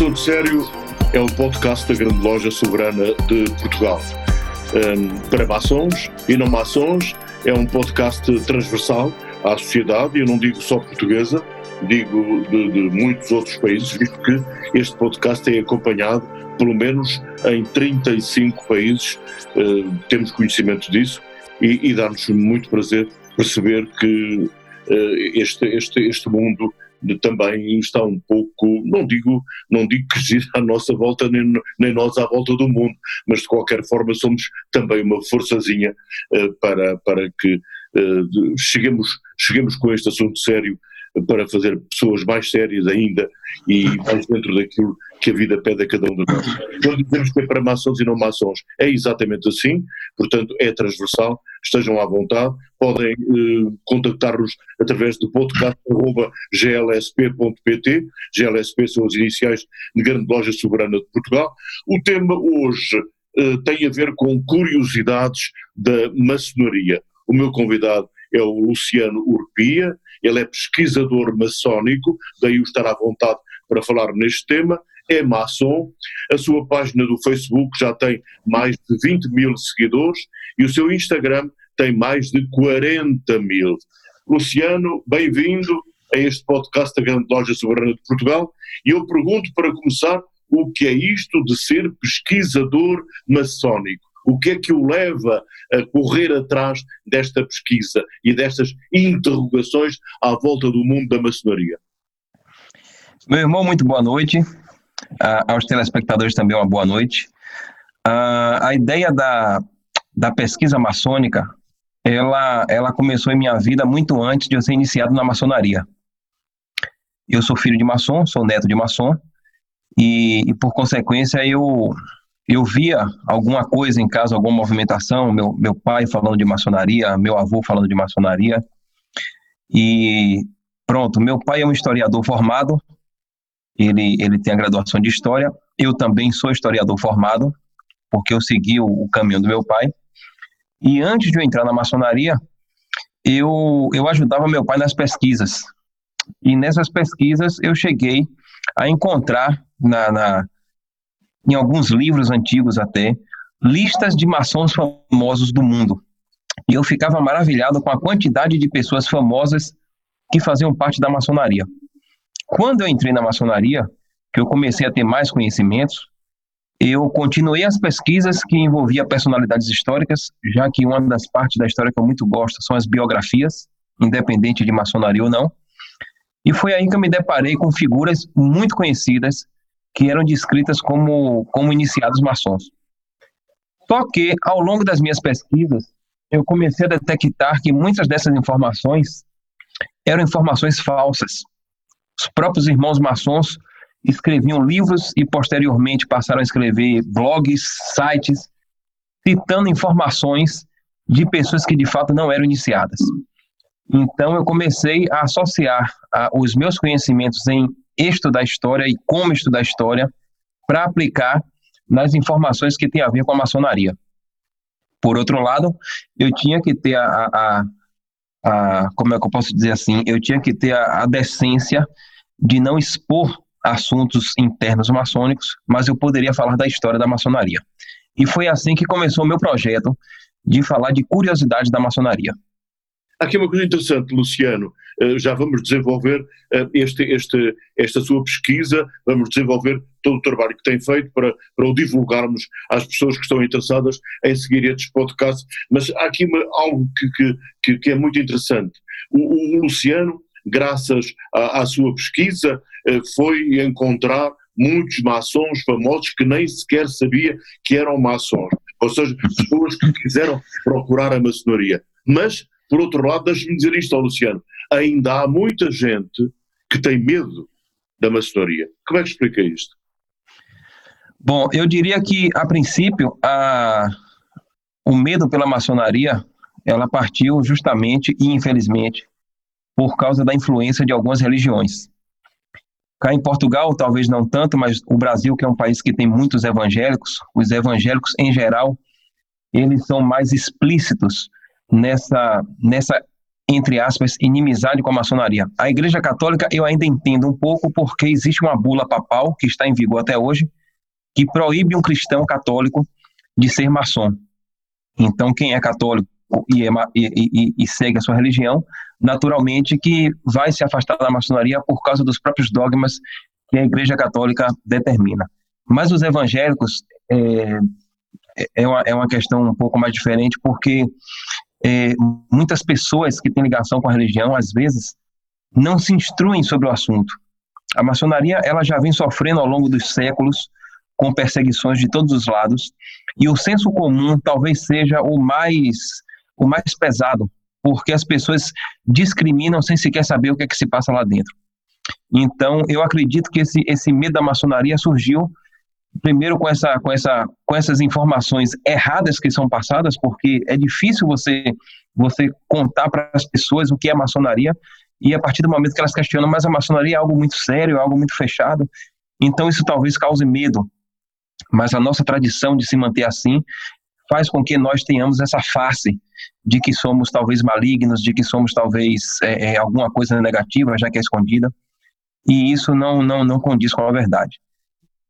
Assunto Sério é o podcast da Grande Loja Soberana de Portugal. Um, para maçons e não maçons, é um podcast transversal à sociedade, eu não digo só portuguesa, digo de, de, muitos outros países, visto que este podcast é acompanhado pelo menos em 35 países, uh, temos conhecimento disso, e, e dá-nos muito prazer perceber que uh, este, este, este mundo também está um pouco, não digo, não digo que gira à nossa volta, nem, nem nós à volta do mundo, mas de qualquer forma somos também uma forçazinha uh, para, para que uh, cheguemos, cheguemos com este assunto sério para fazer pessoas mais sérias ainda e mais dentro daquilo que a vida pede a cada um de nós. Quando dizemos que é para maçons e não maçons, é exatamente assim, portanto é transversal, estejam à vontade, podem eh, contactar-nos através do podcast.glsp.pt, GLSP são as iniciais de Grande Loja Soberana de Portugal. O tema hoje eh, tem a ver com curiosidades da maçonaria. O meu convidado é o Luciano Urpia, ele é pesquisador maçónico, daí o estar à vontade para falar neste tema, é maçom, a sua página do Facebook já tem mais de 20 mil seguidores e o seu Instagram tem mais de 40 mil. Luciano, bem-vindo a este podcast da Grande Loja Soberana de Portugal e eu pergunto para começar o que é isto de ser pesquisador maçónico? O que é que o leva a correr atrás desta pesquisa e destas interrogações à volta do mundo da maçonaria? Meu irmão, muito boa noite. Uh, aos telespectadores também uma boa noite. Uh, a ideia da, da pesquisa maçônica, ela, ela começou em minha vida muito antes de eu ser iniciado na maçonaria. Eu sou filho de maçom, sou neto de maçom, e, e por consequência eu eu via alguma coisa em casa, alguma movimentação, meu, meu pai falando de maçonaria, meu avô falando de maçonaria. E pronto, meu pai é um historiador formado, ele, ele tem a graduação de História, eu também sou historiador formado, porque eu segui o, o caminho do meu pai. E antes de eu entrar na maçonaria, eu, eu ajudava meu pai nas pesquisas. E nessas pesquisas eu cheguei a encontrar na, na em alguns livros antigos até, listas de maçons famosos do mundo. E eu ficava maravilhado com a quantidade de pessoas famosas que faziam parte da maçonaria. Quando eu entrei na maçonaria, que eu comecei a ter mais conhecimentos, eu continuei as pesquisas que envolviam personalidades históricas, já que uma das partes da história que eu muito gosto são as biografias, independente de maçonaria ou não. E foi aí que eu me deparei com figuras muito conhecidas que eram descritas como, como iniciados maçons. Só que, ao longo das minhas pesquisas, eu comecei a detectar que muitas dessas informações eram informações falsas. Os próprios irmãos maçons escreviam livros e posteriormente passaram a escrever blogs, sites, citando informações de pessoas que de fato não eram iniciadas. Então eu comecei a associar a, os meus conhecimentos em estudar história e como estudar história para aplicar nas informações que tem a ver com a maçonaria. Por outro lado, eu tinha que ter a, a, a como é que eu posso dizer assim, eu tinha que ter a, a decência de não expor assuntos internos maçônicos, mas eu poderia falar da história da maçonaria. E foi assim que começou o meu projeto de falar de curiosidades da maçonaria. Aqui uma coisa interessante, Luciano, uh, já vamos desenvolver uh, este, este, esta sua pesquisa, vamos desenvolver todo o trabalho que tem feito para, para o divulgarmos às pessoas que estão interessadas em seguir estes podcasts, mas há aqui uma, algo que, que, que, é muito interessante. O, o Luciano, graças à, à sua pesquisa, uh, foi encontrar muitos maçons famosos que nem sequer sabia que eram maçons, ou seja, pessoas que quiseram procurar a maçonaria. Mas, por outro lado, deixe-me dizer isto ao Luciano, ainda há muita gente que tem medo da maçonaria. Como é que explica isto? Bom, eu diria que, a princípio, a... o medo pela maçonaria, ela partiu justamente e infelizmente por causa da influência de algumas religiões. Cá em Portugal, talvez não tanto, mas o Brasil, que é um país que tem muitos evangélicos, os evangélicos em geral, eles são mais explícitos nessa, nessa entre aspas, inimizade com a maçonaria. A Igreja Católica eu ainda entendo um pouco porque existe uma bula papal que está em vigor até hoje que proíbe um cristão católico de ser maçom. Então, quem é católico e, é, e, e, e segue a sua religião naturalmente que vai se afastar da maçonaria por causa dos próprios dogmas que a Igreja Católica determina. Mas os evangélicos é, é, uma, é uma questão um pouco mais diferente, porque é, muitas pessoas que têm ligação com a religião, às vezes, não se instruem sobre o assunto. A maçonaria ela já vem sofrendo ao longo dos séculos com perseguições de todos os lados, e o senso comum talvez seja o mais o mais pesado porque as pessoas discriminam sem sequer saber o que é que se passa lá dentro. Então, eu acredito que esse, esse medo da maçonaria surgiu primeiro com, essa, com, essa, com essas informações erradas que são passadas, porque é difícil você, você contar para as pessoas o que é maçonaria, e a partir do momento que elas questionam, mas a maçonaria é algo muito sério, é algo muito fechado, então isso talvez cause medo. Mas a nossa tradição de se manter assim faz com que nós tenhamos essa face de que somos talvez malignos, de que somos talvez é, é, alguma coisa negativa, já que é escondida, e isso não, não, não condiz com a verdade.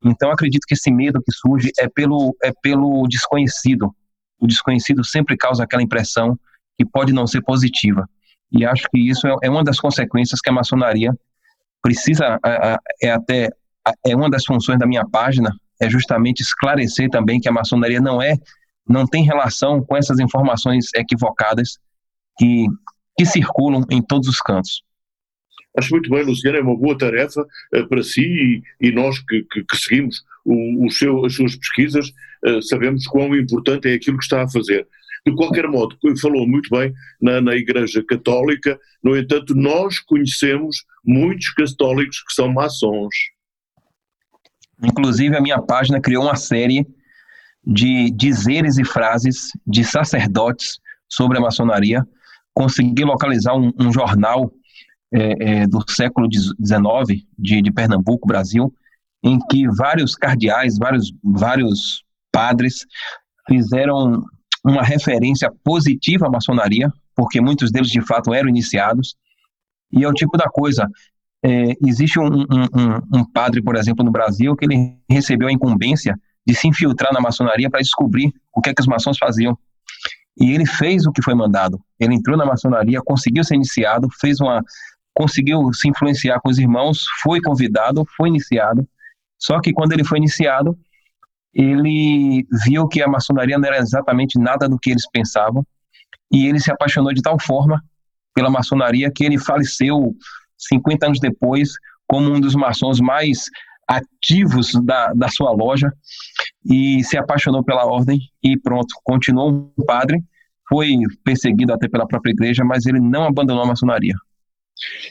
Então, acredito que esse medo que surge é pelo, é pelo desconhecido. O desconhecido sempre causa aquela impressão que pode não ser positiva. E acho que isso é, é uma das consequências que a maçonaria precisa, é até é uma das funções da minha página, é justamente esclarecer também que a maçonaria não é não tem relação com essas informações equivocadas que, que circulam em todos os cantos. Acho muito bem, Luciano, é uma boa tarefa uh, para si e, e nós que, que, que seguimos o, o seu, as suas pesquisas uh, sabemos quão importante é aquilo que está a fazer. De qualquer modo, falou muito bem na, na Igreja Católica, no entanto, nós conhecemos muitos católicos que são maçons. Inclusive, a minha página criou uma série de dizeres e frases de sacerdotes sobre a maçonaria, consegui localizar um, um jornal é, é, do século XIX de, de, Pernambuco, Brasil, em que vários cardeais, vários, vários padres fizeram uma referência positiva à maçonaria, porque muitos deles de fato eram iniciados, e é o tipo da coisa. É, existe um, um, um, padre, por exemplo, no Brasil, que ele recebeu a incumbência de se infiltrar na maçonaria para descobrir o que é que os maçons faziam. E ele fez o que foi mandado. Ele entrou na maçonaria, conseguiu ser iniciado, fez uma conseguiu se influenciar com os irmãos, foi convidado, foi iniciado. Só que quando ele foi iniciado, ele viu que a maçonaria não era exatamente nada do que eles pensavam, e ele se apaixonou de tal forma pela maçonaria que ele faleceu 50 anos depois como um dos maçons mais ativos da, da sua loja e se apaixonou pela ordem e pronto, continuou um padre, foi perseguido até pela própria igreja, mas ele não abandonou a maçonaria.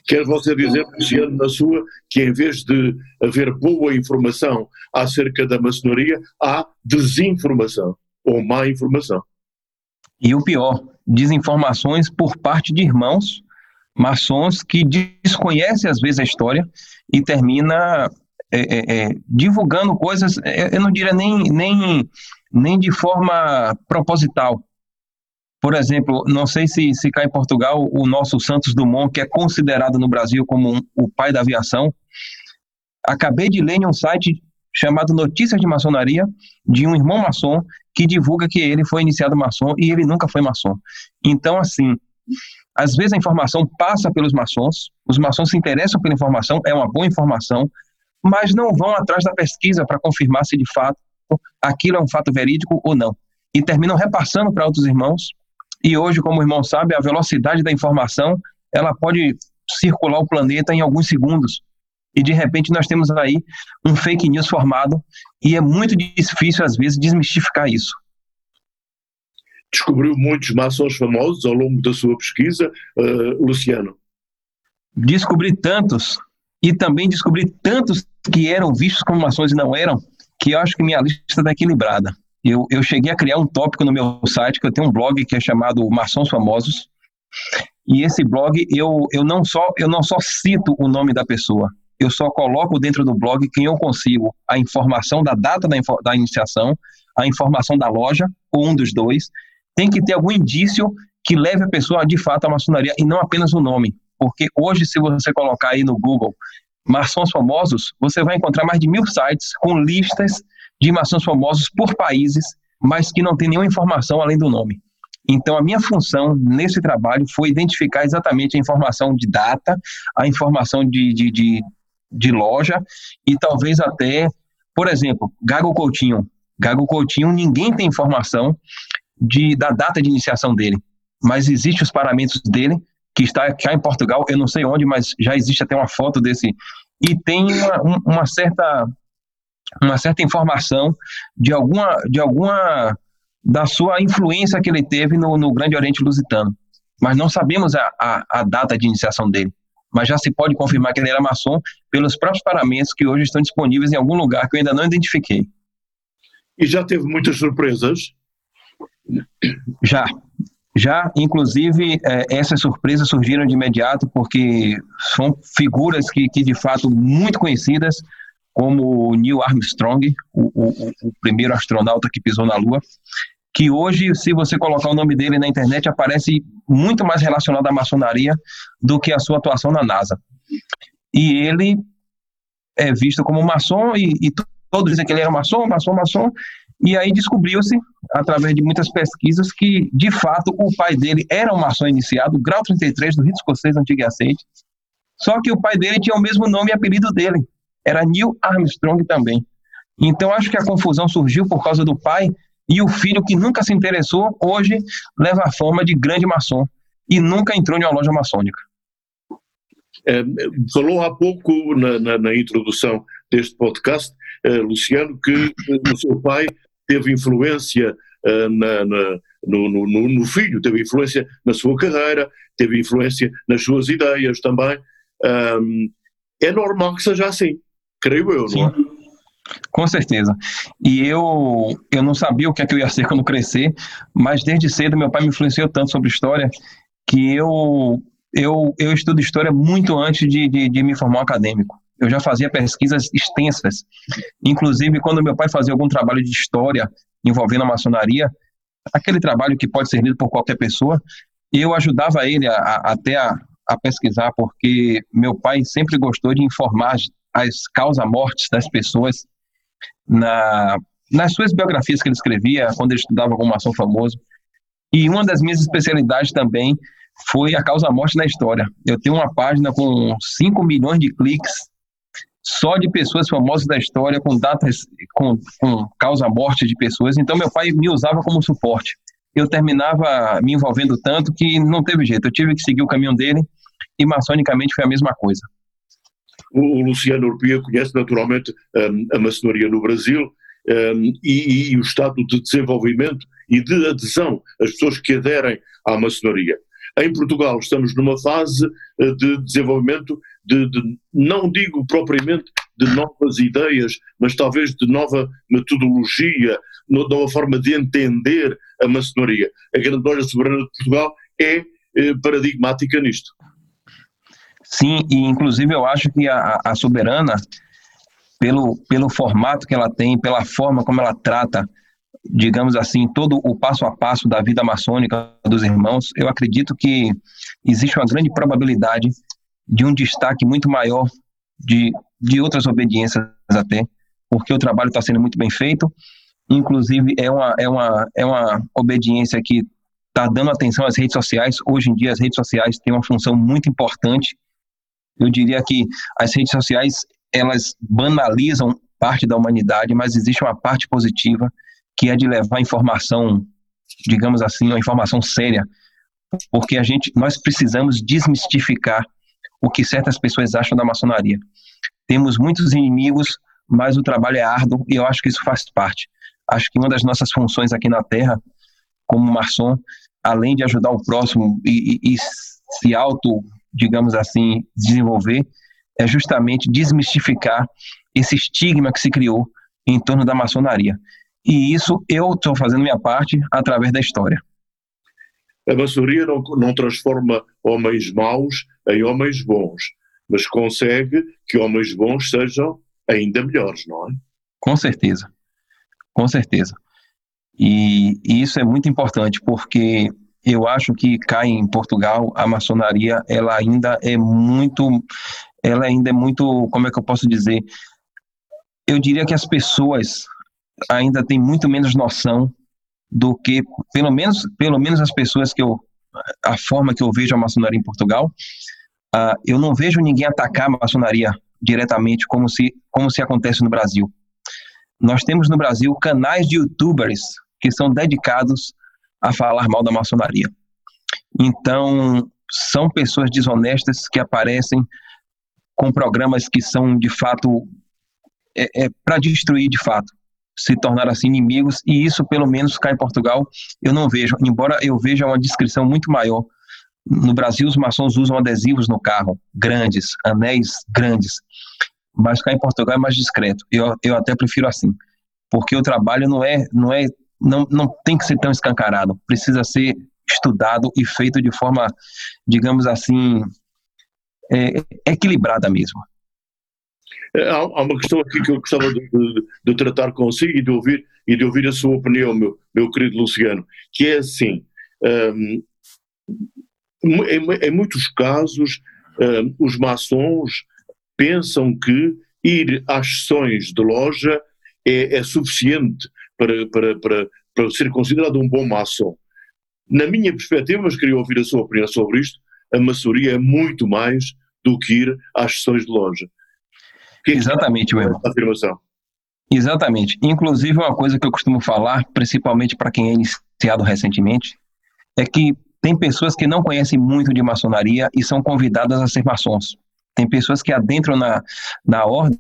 Quer você dizer, Luciano, na sua, que em vez de haver boa informação acerca da maçonaria, há desinformação ou má informação. E o pior, desinformações por parte de irmãos maçons que desconhecem às vezes a história e termina é, é, é, divulgando coisas, é, eu não diria nem, nem, nem de forma proposital. Por exemplo, não sei se, se cá em Portugal o nosso Santos Dumont, que é considerado no Brasil como um, o pai da aviação, acabei de ler em um site chamado Notícias de Maçonaria, de um irmão maçom que divulga que ele foi iniciado maçom e ele nunca foi maçom. Então, assim, Às vezes a informação passa pelos maçons, os maçons se interessam pela informação, é uma boa informação, mas não vão atrás da pesquisa para confirmar se de fato aquilo é um fato verídico ou não. E terminam repassando para outros irmãos. E hoje, como o irmão sabe, a velocidade da informação ela pode circular o planeta em alguns segundos. E de repente nós temos aí um fake news formado e é muito difícil às vezes desmistificar isso. Descobriu muitos maçons famosos ao longo da sua pesquisa, uh, Luciano? Descobri tantos e também descobri tantos que eram vistos como maçons e não eram, que eu acho que minha lista está equilibrada. Eu, eu cheguei a criar um tópico no meu site, que eu tenho um blog que é chamado Maçons Famosos, e esse blog eu, eu, não só, eu não só cito o nome da pessoa, eu só coloco dentro do blog quem eu consigo a informação da data da, da iniciação, a informação da loja, ou um dos dois. Tem que ter algum indício que leve a pessoa de fato à maçonaria e não apenas o nome. Porque hoje, se você colocar aí no Google maçons famosos, você vai encontrar mais de mil sites com listas de maçons famosos por países, mas que não tem nenhuma informação além do nome. Então, a minha função nesse trabalho foi identificar exatamente a informação de data, a informação de, de, de, de loja e talvez até, por exemplo, Gago Coutinho. Gago Coutinho, ninguém tem informação de, da data de iniciação dele, mas existem os paramentos dele, que está cá em Portugal, eu não sei onde, mas já existe até uma foto desse, e tem uma, uma certa uma certa informação de alguma de alguma da sua influência que ele teve no, no Grande Oriente Lusitano. Mas não sabemos a, a, a, data de iniciação dele. Mas já se pode confirmar que ele era maçom pelos próprios paramentos que hoje estão disponíveis em algum lugar que eu ainda não identifiquei. E já teve muitas surpresas? Já. Já, inclusive, é, essas surpresas surgiram de imediato porque são figuras que, que de fato, muito conhecidas, como Neil Armstrong, o, o, o primeiro astronauta que pisou na Lua, que hoje, se você colocar o nome dele na internet, aparece muito mais relacionado à maçonaria do que a sua atuação na NASA. E ele é visto como maçom e, e todos dizem que ele era maçom, maçom, maçom. E aí descobriu-se, através de muitas pesquisas, que de fato o pai dele era um maçom iniciado, grau 33 do rito escocês antigo e aceite. Só que o pai dele tinha o mesmo nome e apelido dele, era Neil Armstrong também. Então acho que a confusão surgiu por causa do pai e o filho que nunca se interessou, hoje leva a fama de grande maçom e nunca entrou em uma loja maçônica. É, falou há pouco na, na, na, introdução deste podcast, uh, Luciano, que uh, o seu pai teve influência uh, na, no, no, no, filho, teve influência na sua carreira, teve influência nas suas ideias também. É normal que seja assim creio eu, Sim. não é? Com certeza. E eu, eu não sabia o que é que eu ia ser quando crescer, mas desde cedo meu pai me influenciou tanto sobre história que eu, eu, eu estudo história muito antes de, de, de me formar um acadêmico. Eu já fazia pesquisas extensas. Inclusive, quando meu pai fazia algum trabalho de história envolvendo a maçonaria, aquele trabalho que pode ser lido por qualquer pessoa, eu ajudava ele a, a, até a, a pesquisar, porque meu pai sempre gostou de informar as causa-mortes das pessoas na, nas suas biografias que ele escrevia, quando ele estudava como ação famoso. E uma das minhas especialidades também foi a causa-morte na história. Eu tenho uma página com 5 milhões de cliques só de pessoas famosas da história, com datas, com, com causa-morte de pessoas. Então, meu pai me usava como suporte. Eu terminava me envolvendo tanto que não teve jeito. Eu tive que seguir o caminho dele e maçonicamente foi a mesma coisa. O, Luciano Urpia conhece naturalmente um, a maçonaria no Brasil um, e, e, o estado de desenvolvimento e de adesão, as pessoas que aderem à maçonaria. Em Portugal estamos numa fase uh, de desenvolvimento de, de, não digo propriamente de novas ideias, mas talvez de nova metodologia, nova forma de entender a maçonaria. A Grande Loja Soberana de Portugal é eh, paradigmática nisto. Sim, e inclusive eu acho que a, a soberana, pelo, pelo formato que ela tem, pela forma como ela trata, digamos assim, todo o passo a passo da vida maçônica dos irmãos, eu acredito que existe uma grande probabilidade de um destaque muito maior de, de outras obediências até, porque o trabalho está sendo muito bem feito, inclusive é uma, é uma, é uma obediência que está dando atenção às redes sociais. Hoje em dia, as redes sociais têm uma função muito importante. Eu diria que as redes sociais elas banalizam parte da humanidade, mas existe uma parte positiva que é de levar informação, digamos assim, uma informação séria, porque a gente, nós precisamos desmistificar o que certas pessoas acham da maçonaria. Temos muitos inimigos, mas o trabalho é árduo e eu acho que isso faz parte. Acho que uma das nossas funções aqui na Terra, como maçom, além de ajudar o próximo e, e, e se auto, digamos assim, desenvolver, é justamente desmistificar esse estigma que se criou em torno da maçonaria. E isso eu estou fazendo minha parte através da história. A maçonaria não, não transforma homens maus em homens bons, mas consegue que homens bons sejam ainda melhores, não é? Com certeza, com certeza. E, e, isso é muito importante porque eu acho que cá em Portugal a maçonaria ela ainda é muito, ela ainda é muito, como é que eu posso dizer? Eu diria que as pessoas ainda têm muito menos noção do que, pelo menos, pelo menos as pessoas que eu, a forma que eu vejo a maçonaria em Portugal, uh, eu não vejo ninguém atacar a maçonaria diretamente como se, como se acontece no Brasil. Nós temos no Brasil canais de youtubers que são dedicados a falar mal da maçonaria. Então, são pessoas desonestas que aparecem com programas que são de fato é, é para destruir de fato, se tornar assim inimigos e isso pelo menos cá em Portugal eu não vejo, embora eu veja uma descrição muito maior. No Brasil os maçons usam adesivos no carro, grandes, anéis grandes, mas cá em Portugal é mais discreto. Eu, eu até prefiro assim, porque o trabalho não é não é não, não tem que ser tão escancarado, precisa ser estudado e feito de forma, digamos assim, é, equilibrada mesmo. É, há, uma questão aqui que eu gostava de, de, de, tratar consigo e de ouvir e de ouvir a sua opinião, meu, meu querido Luciano, que é assim, um, em, em, muitos casos um, os maçons pensam que ir às sessões de loja é, é suficiente para, para, para, para ser considerado um bom maçom. Na minha perspectiva, mas queria ouvir a sua opinião sobre isto, a maçonaria é muito mais do que ir às sessões de loja. Que Exatamente, meu irmão. Afirmação. Exatamente. Inclusive, uma coisa que eu costumo falar, principalmente para quem é iniciado recentemente, é que tem pessoas que não conhecem muito de maçonaria e são convidadas a ser maçons. Tem pessoas que adentram na, na ordem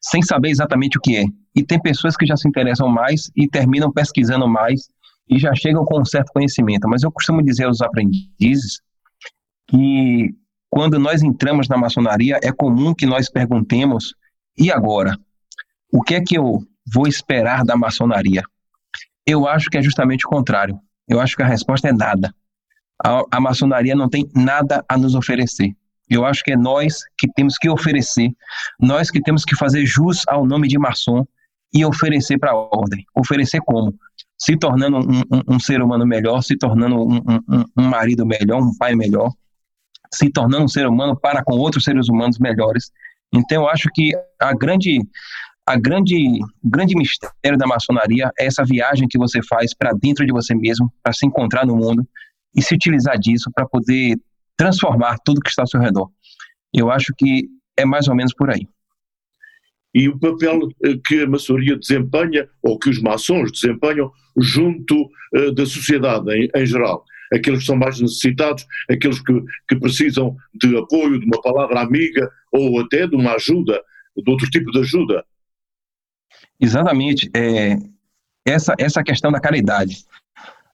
sem saber exatamente o que é. E tem pessoas que já se interessam mais e terminam pesquisando mais e já chegam com um certo conhecimento. Mas eu costumo dizer aos aprendizes que quando nós entramos na maçonaria, é comum que nós perguntemos: e agora? O que é que eu vou esperar da maçonaria? Eu acho que é justamente o contrário. Eu acho que a resposta é nada. A, a maçonaria não tem nada a nos oferecer. Eu acho que é nós que temos que oferecer, nós que temos que fazer jus ao nome de maçom e oferecer para a ordem. Oferecer como? Se tornando um, um, um, ser humano melhor, se tornando um, um, marido melhor, um pai melhor, se tornando um ser humano para com outros seres humanos melhores. Então, eu acho que a grande, a grande, grande mistério da maçonaria é essa viagem que você faz para dentro de você mesmo, para se encontrar no mundo e se utilizar disso para poder transformar tudo que está ao seu redor. Eu acho que é mais ou menos por aí e o papel eh, que a maçonaria desempenha, ou que os maçons desempenham, junto uh, da sociedade em, em, geral. Aqueles que são mais necessitados, aqueles que, que precisam de apoio, de uma palavra amiga ou até de uma ajuda, de outro tipo de ajuda. Exatamente. É, essa, essa questão da caridade.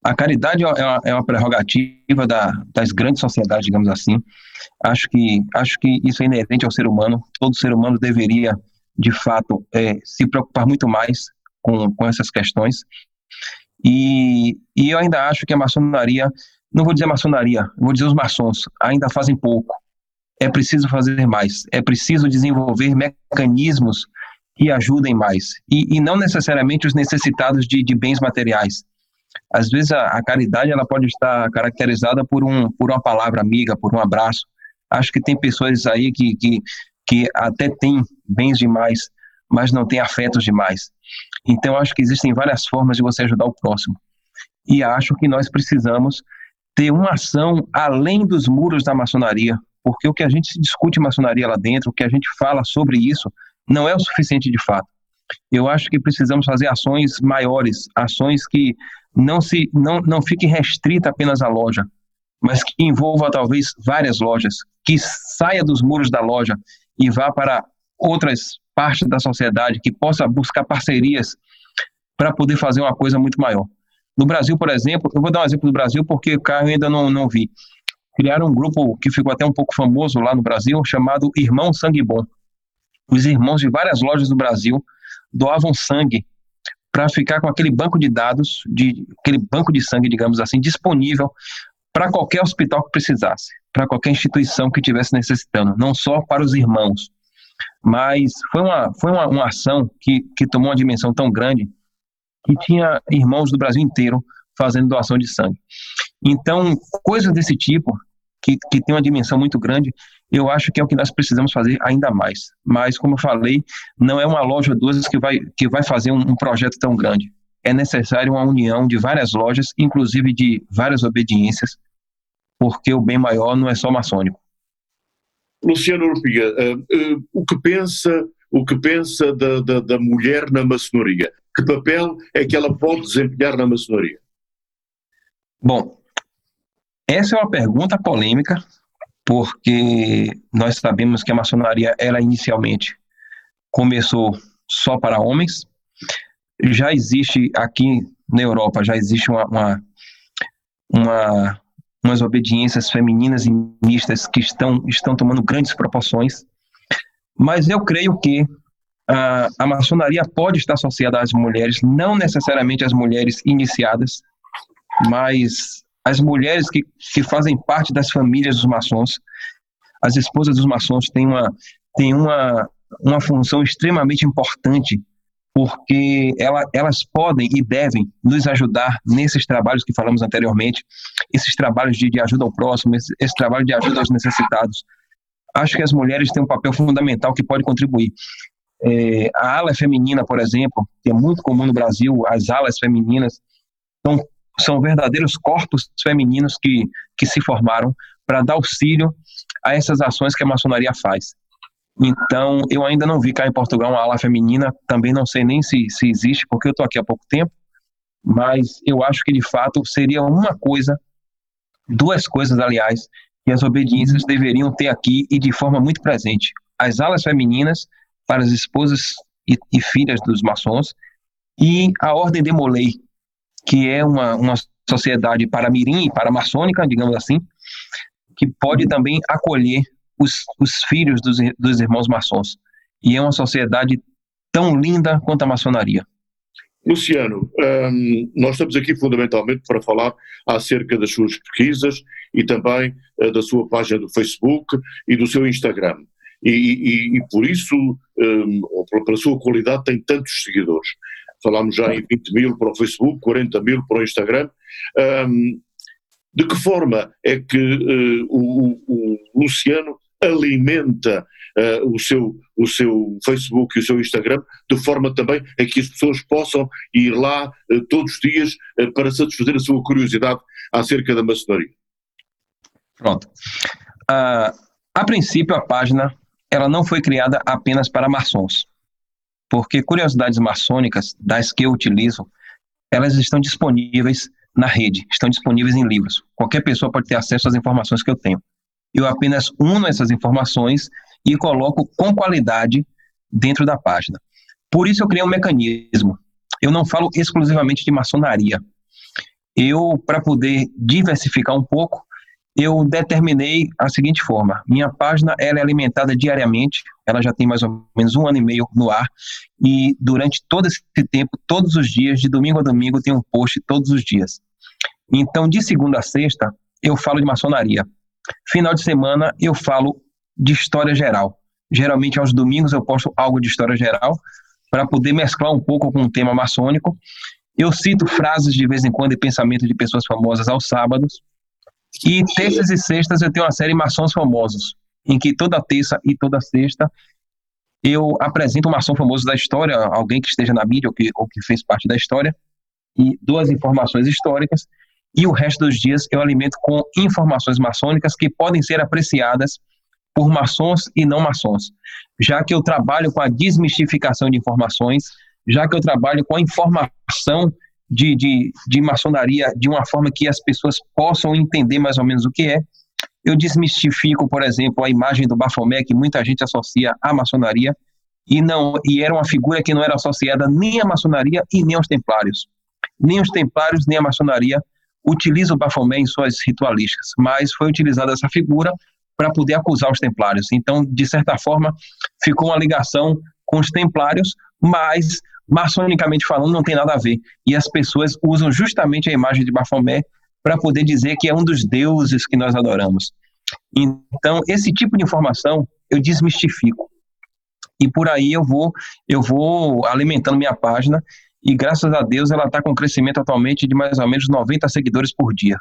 A caridade é uma, é uma prerrogativa da, das grandes sociedades, digamos assim. Acho que, acho que isso é inerente ao ser humano. Todo ser humano deveria de fato, é, se preocupar muito mais com, com essas questões. E, e eu ainda acho que a maçonaria, não vou dizer maçonaria, vou dizer os maçons, ainda fazem pouco. É preciso fazer mais, é preciso desenvolver mecanismos que ajudem mais. E, e não necessariamente os necessitados de, de bens materiais. Às vezes a, a, caridade ela pode estar caracterizada por, um, por uma palavra amiga, por um abraço. Acho que tem pessoas aí que, que que até tem bens demais, mas não tem afetos demais. Então, acho que existem várias formas de você ajudar o próximo. e acho que nós precisamos ter uma ação além dos muros da maçonaria, porque o que a gente discute maçonaria lá dentro, o que a gente fala sobre isso, não é o suficiente de fato. Eu acho que precisamos fazer ações maiores, ações que não se não, não fique restrita apenas à loja, mas que envolva talvez várias lojas, que saia dos muros da loja e vá para outras partes da sociedade, que possa buscar parcerias para poder fazer uma coisa muito maior. No Brasil, por exemplo, eu vou dar um exemplo do Brasil porque o carro ainda não, não vi. Criaram um grupo que ficou até um pouco famoso lá no Brasil, chamado Irmão Sangue Bom. Os irmãos de várias lojas do Brasil doavam sangue para ficar com aquele banco de dados, de aquele banco de sangue, digamos assim, disponível para qualquer hospital que precisasse, para qualquer instituição que estivesse necessitando, não só para os irmãos. Mas foi uma, foi uma, uma ação que, que tomou uma dimensão tão grande que tinha irmãos do Brasil inteiro fazendo doação de sangue. Então, coisas desse tipo, que, que tem uma dimensão muito grande, eu acho que é o que nós precisamos fazer ainda mais. Mas, como eu falei, não é uma loja duas que vai, que vai fazer um, um projeto tão grande. É necessário uma união de várias lojas, inclusive de várias obediências, porque o bem maior não é só maçônico. Luciano Urpiga, uh, uh, o que pensa, o que pensa da, da, da mulher na maçonaria? Que papel é que ela pode desempenhar na maçonaria? Bom, essa é uma pergunta polêmica, porque nós sabemos que a maçonaria, ela inicialmente começou só para homens. Já existe aqui na Europa, já existe uma, uma, uma umas obediências femininas e mistas que estão, estão tomando grandes proporções. Mas eu creio que a, a maçonaria pode estar associada às mulheres, não necessariamente às mulheres iniciadas, mas as mulheres que, que fazem parte das famílias dos maçons. As esposas dos maçons têm uma, têm uma, uma função extremamente importante, porque ela, elas podem e devem nos ajudar nesses trabalhos que falamos anteriormente, esses trabalhos de, de ajuda ao próximo, esse, esse trabalho de ajuda aos necessitados. Acho que as mulheres têm um papel fundamental que pode contribuir. É, a ala feminina, por exemplo, que é muito comum no Brasil, as alas femininas são, são verdadeiros corpos femininos que, que se formaram para dar auxílio a essas ações que a maçonaria faz. Então, eu ainda não vi cá em Portugal uma ala feminina, também não sei nem se, se existe, porque eu estou aqui há pouco tempo, mas eu acho que de fato seria uma coisa, duas coisas, aliás, que as obediências deveriam ter aqui e de forma muito presente. As alas femininas para as esposas e, e filhas dos maçons, e a Ordem de Molay, que é uma, uma sociedade para mirim e para maçônica, digamos assim, que pode também acolher os, os filhos dos, dos irmãos maçons. E é uma sociedade tão linda quanto a maçonaria. Luciano, um, nós estamos aqui fundamentalmente para falar acerca das suas pesquisas e também uh, da sua página do Facebook e do seu Instagram e, e, e por isso, um, pela sua qualidade, tem tantos seguidores. Falámos já em 20 mil para o Facebook, 40 mil para o Instagram. Um, de que forma é que uh, o, o, Luciano alimenta uh, o, seu, o seu Facebook e o seu Instagram de forma também a que as pessoas possam ir lá uh, todos os dias uh, para satisfazer a sua curiosidade acerca da maçonaria? Pronto. Uh, a princípio, a página ela não foi criada apenas para maçons, porque curiosidades maçônicas, das que eu utilizo, elas estão disponíveis na rede, estão disponíveis em livros. Qualquer pessoa pode ter acesso às informações que eu tenho. Eu apenas uno essas informações e coloco com qualidade dentro da página. Por isso eu criei um mecanismo. Eu não falo exclusivamente de maçonaria. Eu, para poder diversificar um pouco, eu determinei a seguinte forma: minha página ela é alimentada diariamente, ela já tem mais ou menos um ano e meio no ar, e durante todo esse tempo, todos os dias, de domingo a domingo, tem um post todos os dias. Então, de segunda a sexta, eu falo de maçonaria. Final de semana, eu falo de história geral. Geralmente, aos domingos, eu posto algo de história geral, para poder mesclar um pouco com o tema maçônico. Eu cito frases de vez em quando e pensamento de pessoas famosas aos sábados e terças e sextas eu tenho uma série Maçons Famosos, em que toda terça e toda sexta eu apresento um maçom famoso da história, alguém que esteja na mídia ou que, ou que fez parte da história, e duas informações históricas, e o resto dos dias eu alimento com informações maçônicas que podem ser apreciadas por maçons e não maçons, já que eu trabalho com a desmistificação de informações, já que eu trabalho com a informação de, de, de maçonaria de uma forma que as pessoas possam entender mais ou menos o que é. Eu desmistifico, por exemplo, a imagem do Bafomé, que muita gente associa à maçonaria, e não e era uma figura que não era associada nem à maçonaria e nem aos templários. Nem os templários, nem a maçonaria utilizam o Bafomé em suas ritualísticas, mas foi utilizada essa figura para poder acusar os templários. Então, de certa forma, ficou uma ligação com os templários, mas maçonicamente falando não tem nada a ver. E as pessoas usam justamente a imagem de Bafomé para poder dizer que é um dos deuses que nós adoramos. Então, esse tipo de informação eu desmistifico. E por aí eu vou, eu vou alimentando minha página e graças a Deus ela está com um crescimento atualmente de mais ou menos 90 seguidores por dia.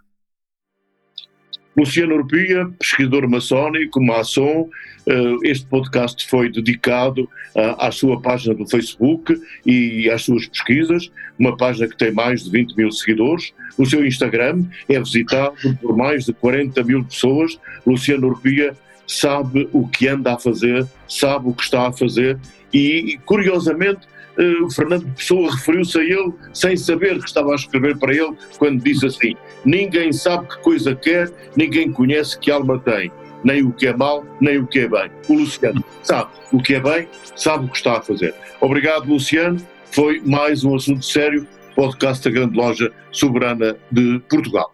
Luciano Urpia, pesquisador maçónico, maçom, eh, este podcast foi dedicado eh, à sua página do Facebook e às suas pesquisas, uma página que tem mais de 20 mil seguidores. O seu Instagram é visitado por mais de 40 mil pessoas. Luciano Urpia sabe o que anda a fazer, sabe o que está a fazer e, curiosamente, o Fernando Pessoa referiu-se a ele sem saber que estava a escrever para ele, quando disse assim: Ninguém sabe que coisa quer, ninguém conhece que alma tem, nem o que é mal, nem o que é bem. O Luciano sabe o que é bem, sabe o que está a fazer. Obrigado, Luciano. Foi mais um assunto sério, podcast da Grande Loja Soberana de Portugal.